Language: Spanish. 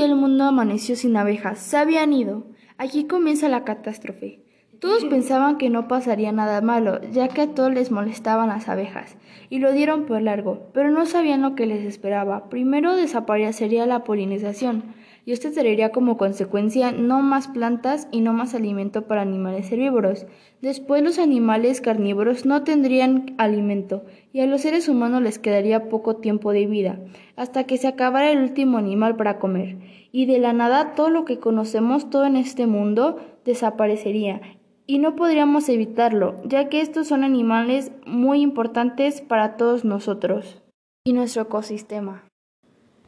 día el mundo amaneció sin abejas, se habían ido. Aquí comienza la catástrofe. Todos pensaban que no pasaría nada malo, ya que a todos les molestaban las abejas, y lo dieron por largo, pero no sabían lo que les esperaba. Primero desaparecería la polinización, y esto traería como consecuencia no más plantas y no más alimento para animales herbívoros. Después los animales carnívoros no tendrían alimento, y a los seres humanos les quedaría poco tiempo de vida, hasta que se acabara el último animal para comer. Y de la nada todo lo que conocemos, todo en este mundo, desaparecería y no podríamos evitarlo, ya que estos son animales muy importantes para todos nosotros y nuestro ecosistema.